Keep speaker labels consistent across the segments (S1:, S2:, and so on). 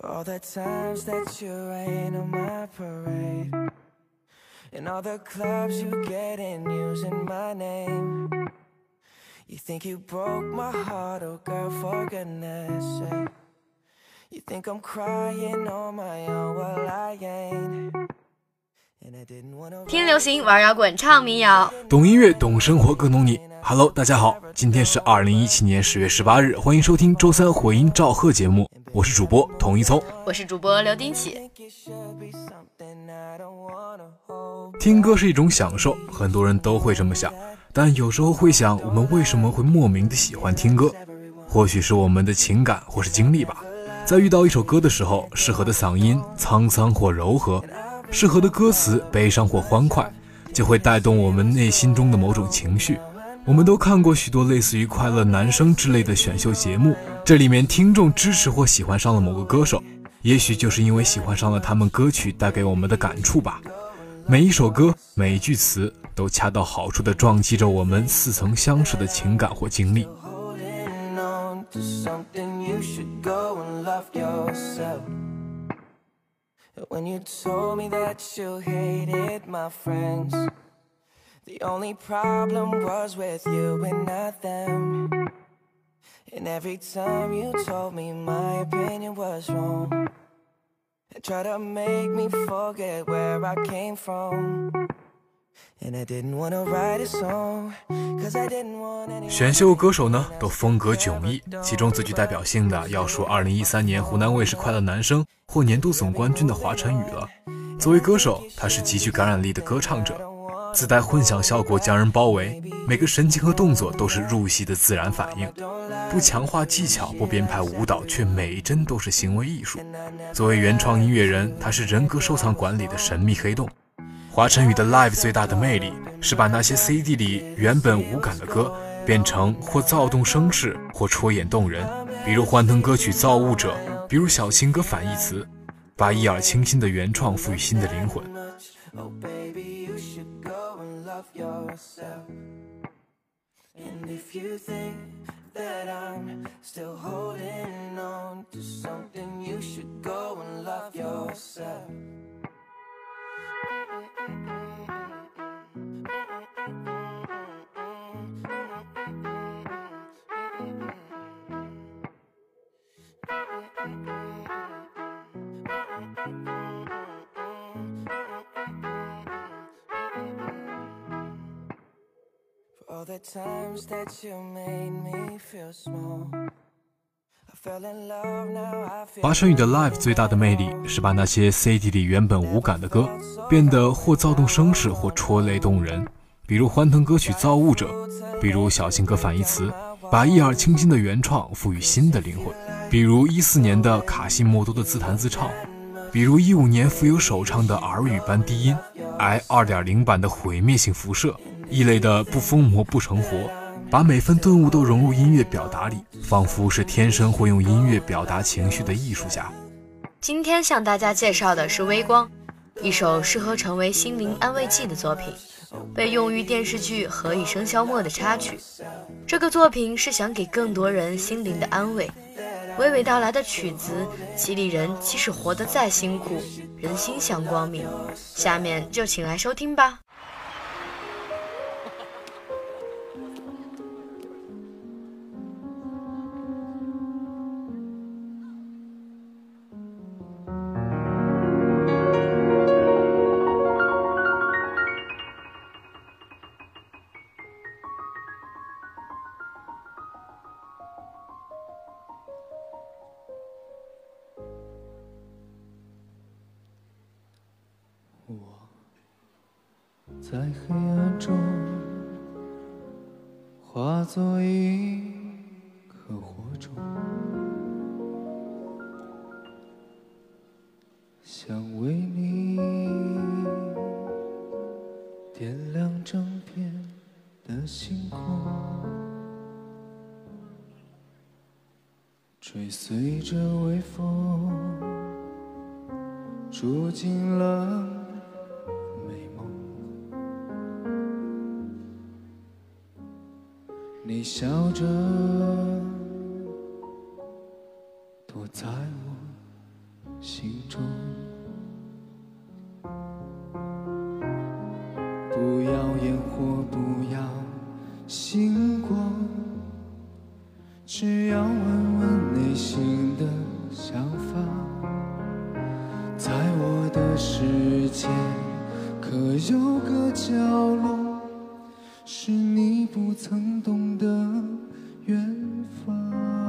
S1: For all the times that you rain on my parade. And all the clubs you get in using my name. You think you broke my heart, oh girl, for goodness sake. You think I'm crying on my own, well, I ain't. And I didn't wanna
S2: 听流行，玩摇滚，唱民谣。
S3: 懂音乐，懂生活，更懂你。Hello，大家好，今天是二零一七年十月十八日，欢迎收听周三回音赵贺节目，我是主播童一聪。
S2: 我是主播刘丁起。
S1: think it should be something I don't wanna hold.
S3: 听歌是一种享受，很多人都会这么想，但有时候会想，我们为什么会莫名的喜欢听歌？或许是我们的情感或是经历吧。在遇到一首歌的时候，适合的嗓音沧桑或柔和，适合的歌词悲伤或欢快，就会带动我们内心中的某种情绪。我们都看过许多类似于《快乐男声》之类的选秀节目，这里面听众支持或喜欢上了某个歌手，也许就是因为喜欢上了他们歌曲带给我们的感触吧。每一首歌，每一句词，都恰到好处地撞击着我们似曾相识的情感或经历。
S1: The only problem was with you and not them. And every time you told me my opinion was wrong, and tried to make me forget where I came from. And I didn't wanna write a song, cause I didn't want anyone.
S3: 选秀歌手呢，都风格迥异，其中最具代表性的要数2013年湖南卫视快乐男声获年度总冠军的华晨宇了。作为歌手，他是极具感染力的歌唱者，自带混响效果将人包围，每个神情和动作都是入戏的自然反应，不强化技巧，不编排舞蹈，却每一帧都是行为艺术。作为原创音乐人，他是人格收藏馆里的神秘黑洞。华晨宇的 Live 最大的魅力是把那些 CD 里原本无感的歌变成或躁动声势，或戳眼动人，比如欢腾歌曲《造物者》，比如小情歌反义词，把一耳清新的原创赋予新的灵魂。
S1: Oh, baby, you should go love yourself. And if you think that I'm still holding on to something, you should go and love yourself. For all the times that you made me feel small.
S3: 宇的 Live 最大的魅力是把那些 CD 里原本无感的歌变得或躁动声势，或戳泪动人，比如欢腾歌曲《造物者》，比如小情歌反义词，把一耳清新的原创赋予新的灵魂，比如一四年的卡西莫多的自弹自唱，比如一五年富有首唱的耳语般低音，i 二点零版的毁灭性辐射，异类的不疯魔不成活，把每分顿悟都融入音乐表达里，仿佛是天生会用音乐表达情绪的艺术家。
S2: 今天向大家介绍的是《微光》，一首适合成为心灵安慰剂的作品，被用于电视剧《何以笙箫默》的插曲。这个作品是想给更多人心灵的安慰。娓娓道来的曲子激励人，即使活得再辛苦，人心向光明。下面就请来收听吧。
S4: 想为你点亮整片的星空，追随着微风，住进了美梦。你笑着，在我心中。不要烟火，不要星光，只要问问内心的想法。在我的世界，可有个角落，是你不曾懂的远方。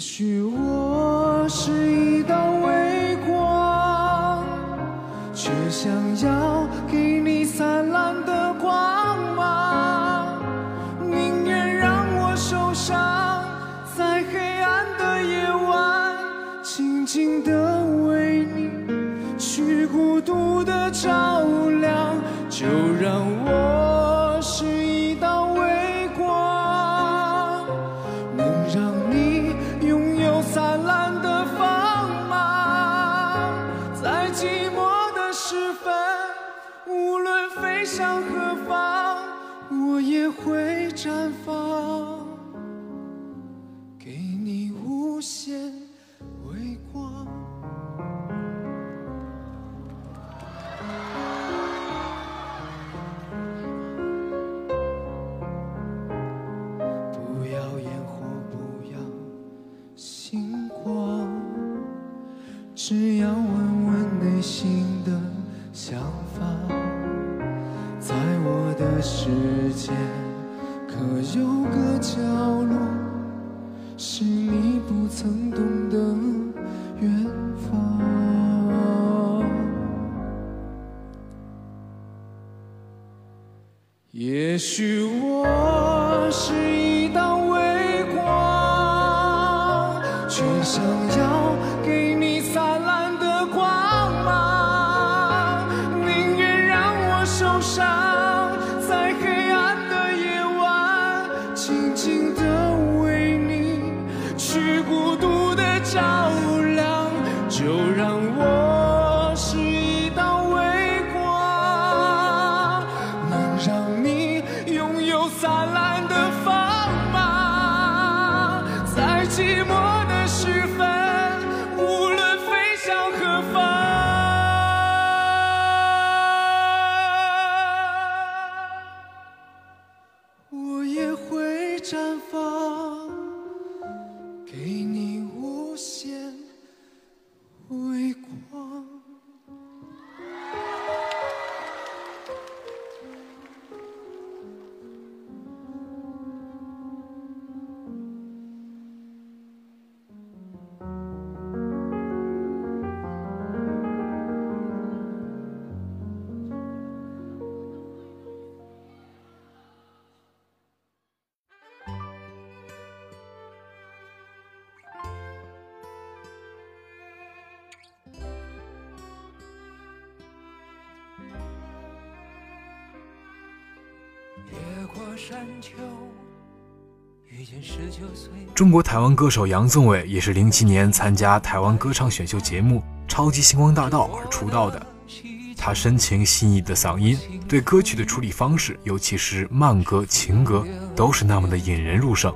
S4: 也许我是一道微光，却想要
S1: 越过山丘，遇见十九岁
S3: 中国台湾歌手杨宗纬也是零七年参加台湾歌唱选秀节目《超级星光大道》而出道的。他深情细腻的嗓音，对歌曲的处理方式，尤其是慢歌、情歌，都是那么的引人入胜。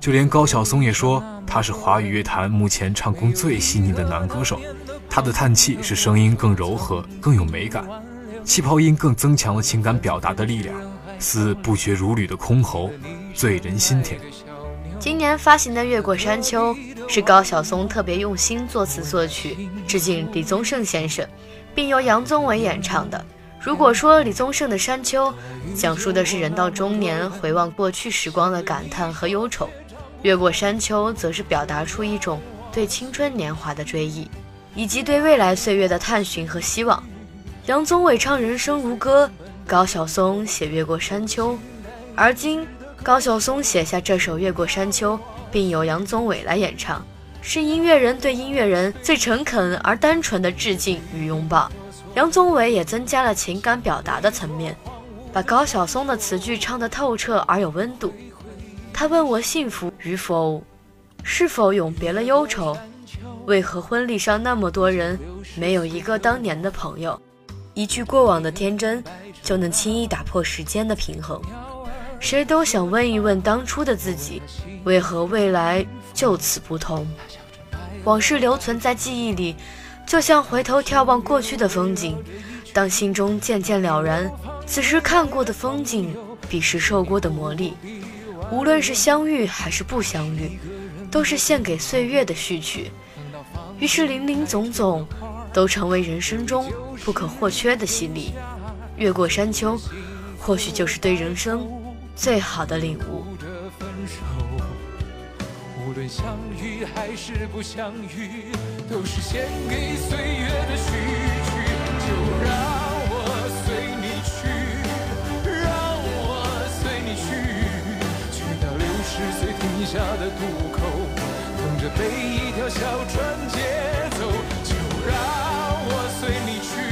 S3: 就连高晓松也说，他是华语乐坛目前唱功最细腻的男歌手。他的叹气使声音更柔和、更有美感，气泡音更增强了情感表达的力量，似不绝如缕的箜篌，醉人心田。
S2: 今年发行的《越过山丘》是高晓松特别用心作词作曲，致敬李宗盛先生，并由杨宗纬演唱的。如果说李宗盛的《山丘》讲述的是人到中年回望过去时光的感叹和忧愁，《越过山丘》则是表达出一种对青春年华的追忆，以及对未来岁月的探寻和希望。杨宗纬唱人生如歌，高晓松写越过山丘，而今高晓松写下这首《越过山丘》，并由杨宗纬来演唱，是音乐人对音乐人最诚恳而单纯的致敬与拥抱。杨宗纬也增加了情感表达的层面，把高晓松的词句唱得透彻而有温度。他问我幸福与否，是否永别了忧愁？为何婚礼上那么多人，没有一个当年的朋友？一句过往的天真，就能轻易打破时间的平衡。谁都想问一问当初的自己，为何未来就此不同？往事留存在记忆里，就像回头眺望过去的风景。当心中渐渐了然，此时看过的风景，彼时受过的磨砺，无论是相遇还是不相遇，都是献给岁月的序曲。于是林林总总，都成为人生中不可或缺的洗礼。越过山丘，或许就是对人生最好的领悟。
S5: 无论相遇还是不相遇，都是献给岁月的序曲。就让我随你去，让我随你去，去到六十岁停下的渡口，等着被一条小船接。让我随你去，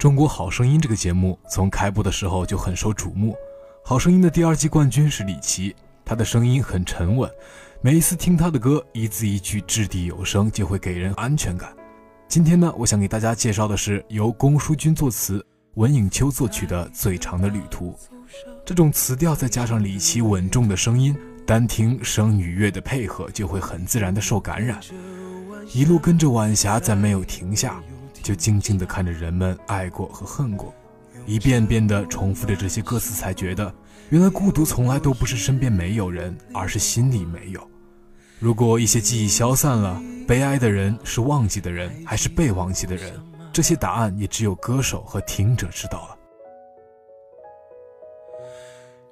S3: 中国好声音这个节目从开播的时候就很受瞩目。好声音的第二季冠军是李琦，他的声音很沉稳，每一次听他的歌，一字一句掷地有声，就会给人安全感。今天呢，我想给大家介绍的是由龚书君作词、文颖秋作曲的《最长的旅途》。这种词调再加上李琦稳重的声音，单听声与乐的配合，就会很自然的受感染。一路跟着晚霞，再没有停下，就静静地看着人们爱过和恨过，一遍遍地重复着这些歌词，才觉得原来孤独从来都不是身边没有人，而是心里没有。如果一些记忆消散了，悲哀的人是忘记的人，还是被忘记的人？这些答案也只有歌手和听者知道了。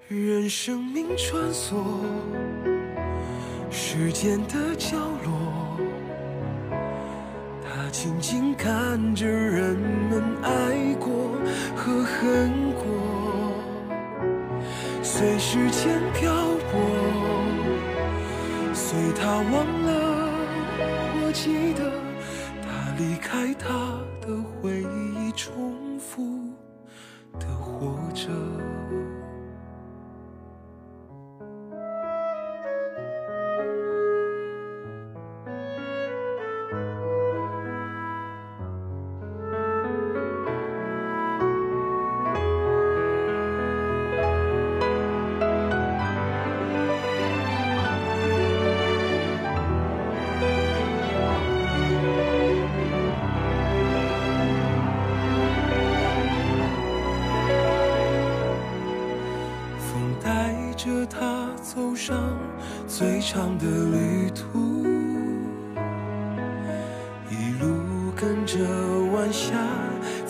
S5: 任生命穿梭时间的角落，静静看着人们爱过和恨过，随时间漂泊，随他忘了。我记得他离开他的回忆，重复的活着。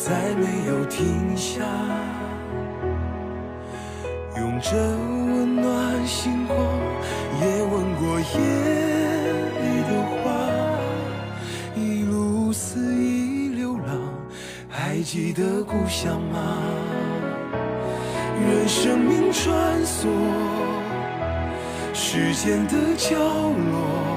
S5: 再没有停下，拥着温暖星光，也吻过夜里的花，一路肆意流浪，还记得故乡吗？任生命穿梭时间的角落，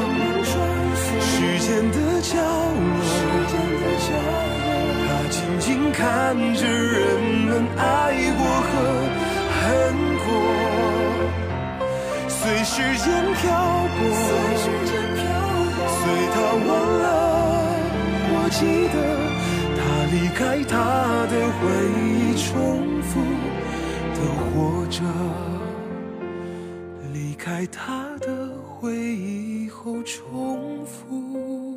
S5: 看着人们爱过和恨过。
S4: 随时间漂泊，随他忘了，我记得他离开他的回忆，重复的活着，离开他的回忆后，重复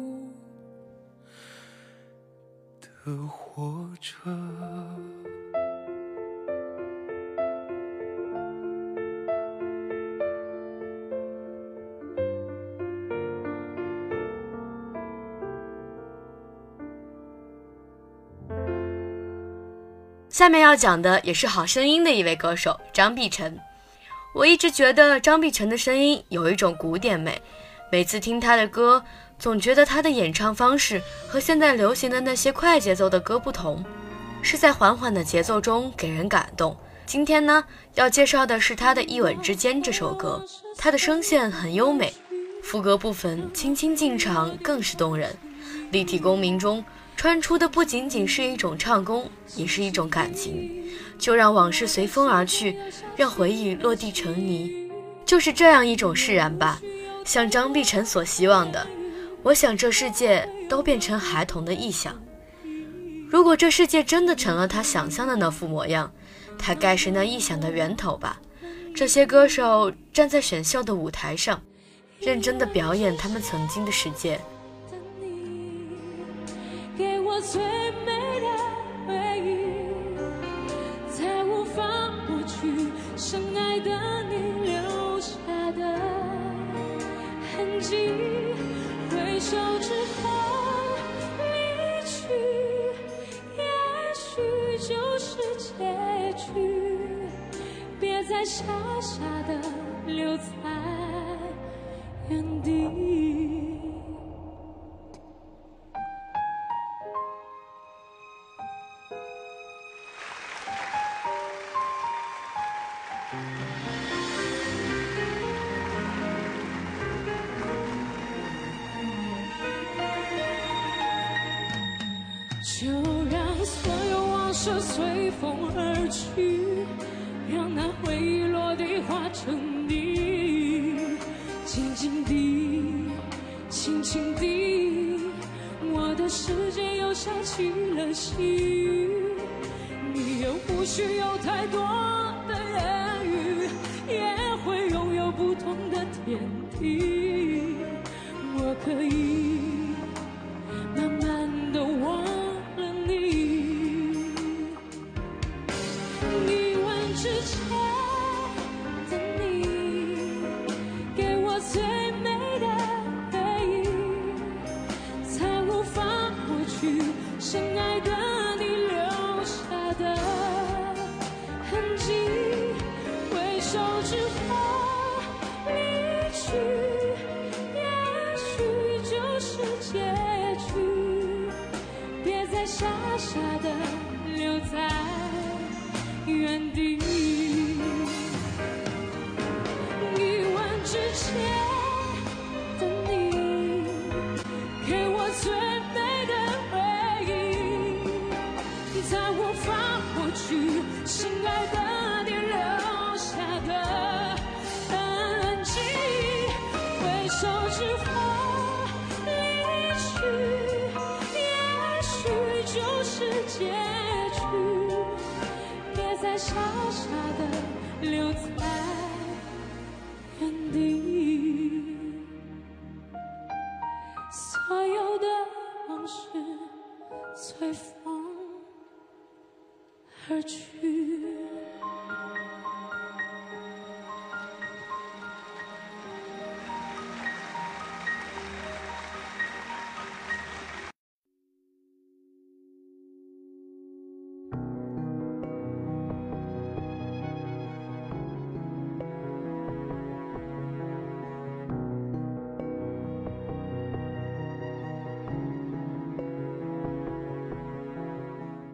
S4: 的活着。
S2: 下面要讲的也是好声音的一位歌手张碧晨。我一直觉得张碧晨的声音有一种古典美，每次听他的歌，总觉得他的演唱方式和现在流行的那些快节奏的歌不同，是在缓缓的节奏中给人感动。今天呢，要介绍的是他的一吻之间这首歌，他的声线很优美，副歌部分轻轻进场更是动人，立体共鸣中。穿出的不仅仅是一种唱功，也是一种感情。就让往事随风而去，让回忆落地成泥，就是这样一种释然吧。像张碧晨所希望的，我想这世界都变成孩童的臆想。如果这世界真的成了他想象的那副模样，他该是那臆想的源头吧。这些歌手站在选秀的舞台上，认真的表演他们曾经的世界。
S6: 结局。别再傻傻的留在原地。有时花离去也许就是结局别再傻傻的留在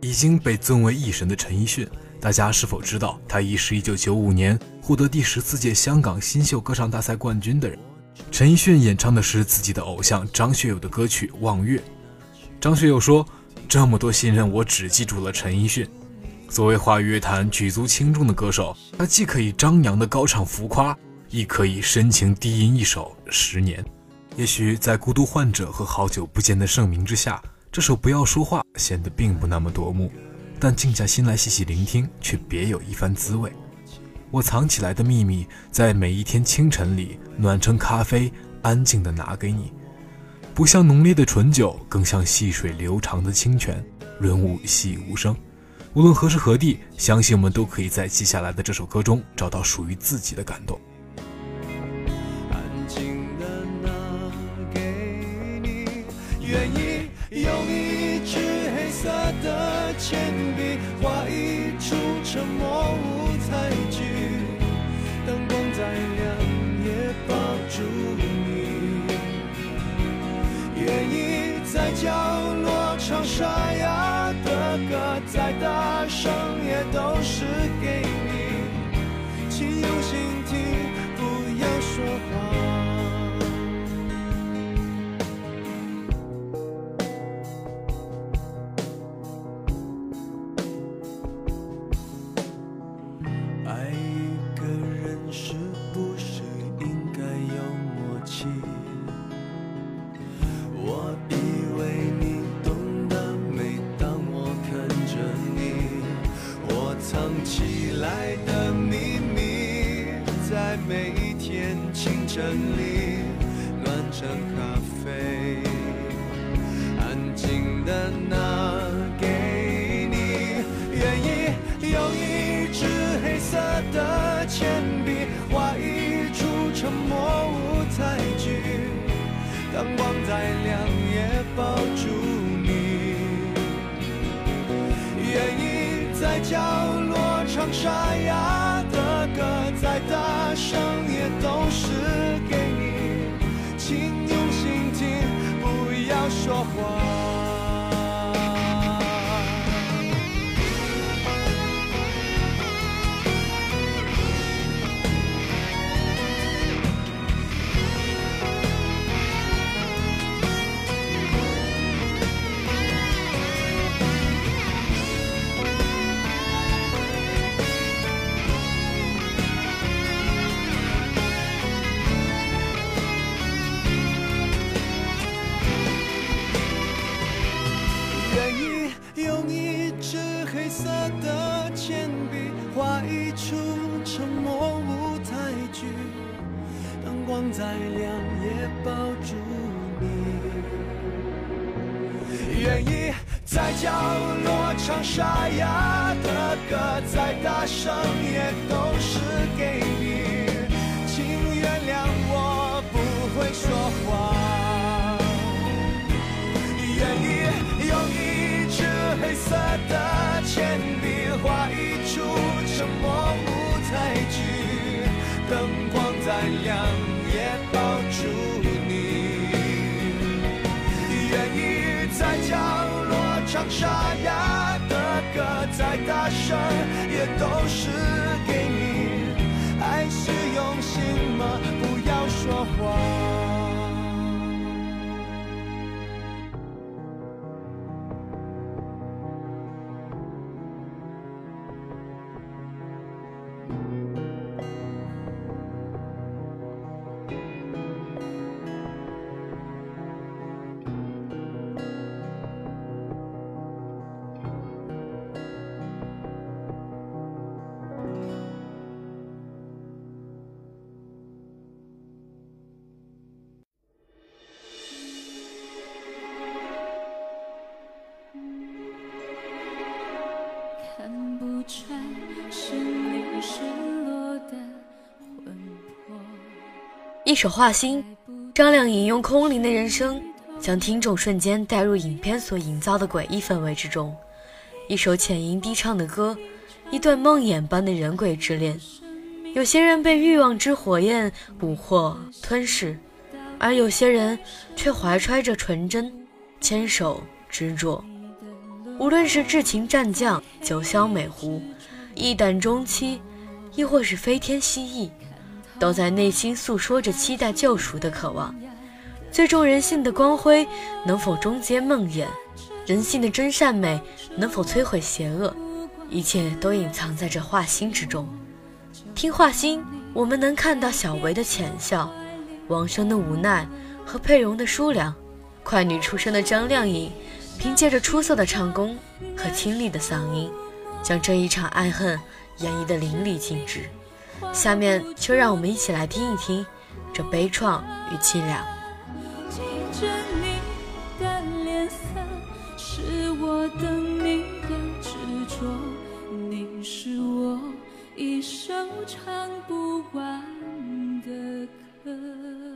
S3: 已经被尊为艺神的陈奕迅，大家是否知道他已是一九九五年获得第十四届香港新秀歌唱大赛冠军的人？陈奕迅演唱的是自己的偶像张学友的歌曲《望月》。张学友说：“这么多新人，我只记住了陈奕迅。作为华语乐坛举足轻重的歌手，他既可以张扬的高唱浮夸，亦可以深情低吟一首《十年》。也许在孤独患者和好久不见的盛名之下，这首《不要说话》显得并不那么夺目，但静下心来细细聆听，却别有一番滋味。我藏起来的秘密，在每一天清晨里暖成咖啡，安静地拿给你。不像浓烈的醇酒，更像细水流长的清泉，润物细无声。无论何时何地，相信我们都可以在接下来的这首歌中找到属于自己的感动。
S7: 你，我藏起来的秘密，在每一天清晨里暖成咖啡，安静的那落出沉默舞台剧，灯光再亮也抱住你，愿意在角落唱沙一
S2: 首《画心》，张靓颖用空灵的人声，将听众瞬间带入影片所营造的诡异氛围之中。一首浅吟低唱的歌，一段梦魇般的人鬼之恋。有些人被欲望之火焰蛊惑吞噬，而有些人却怀揣着纯真，牵手执着。无论是至情战将、酒香美狐、一胆忠妻，亦或是飞天蜥蜴，都在内心诉说着期待救赎的渴望。最终，人性的光辉能否终结梦魇？人性的真善美能否摧毁邪恶？一切都隐藏在这画心之中。听画心，我们能看到小维的浅笑，王声的无奈和佩蓉的疏凉，快女出身的张靓颖，凭借着出色的唱功和清丽的嗓音，将这一场爱恨演绎得淋漓尽致。下面就让我们一起来听一听这悲怆与凄凉。
S6: 记着你的脸色，是我等你的执着，你是我一生唱不完的歌。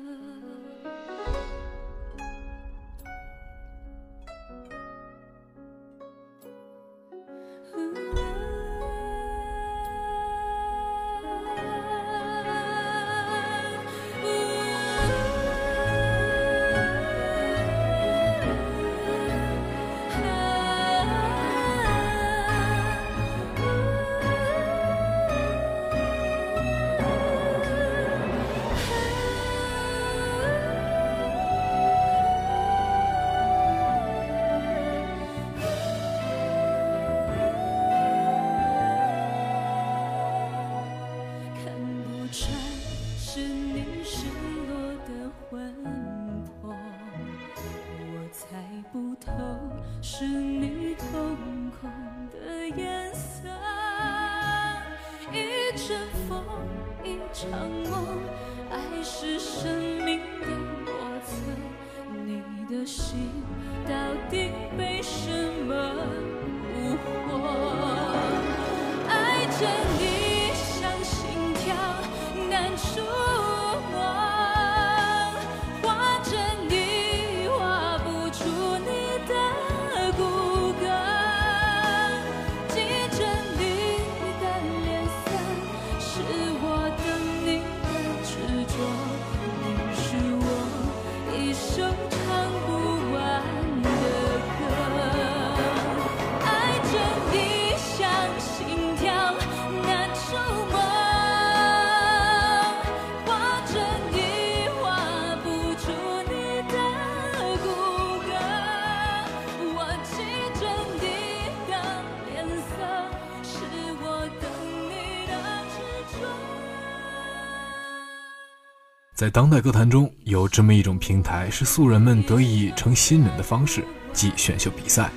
S3: 在当代歌坛中，有这么一种平台，是素人们得以成新人的方式，即选秀比赛。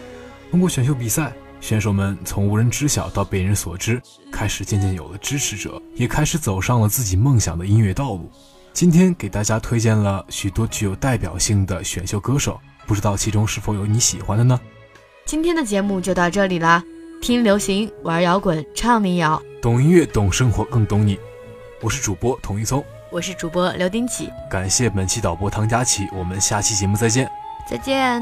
S3: 通过选秀比赛，选手们从无人知晓到被人所知，开始渐渐有了支持者，也开始走上了自己梦想的音乐道路。今天给大家推荐了许多具有代表性的选秀歌手，不知道其中是否有你喜欢的呢？
S2: 今天的节目就到这里啦，听流行，玩摇滚，唱民谣。
S3: 懂音乐，懂生活，更懂你。我是主播童一聪，
S2: 我是主播刘丁启，
S3: 感谢本期导播唐佳琪，我们下期节目再见。
S2: 再见。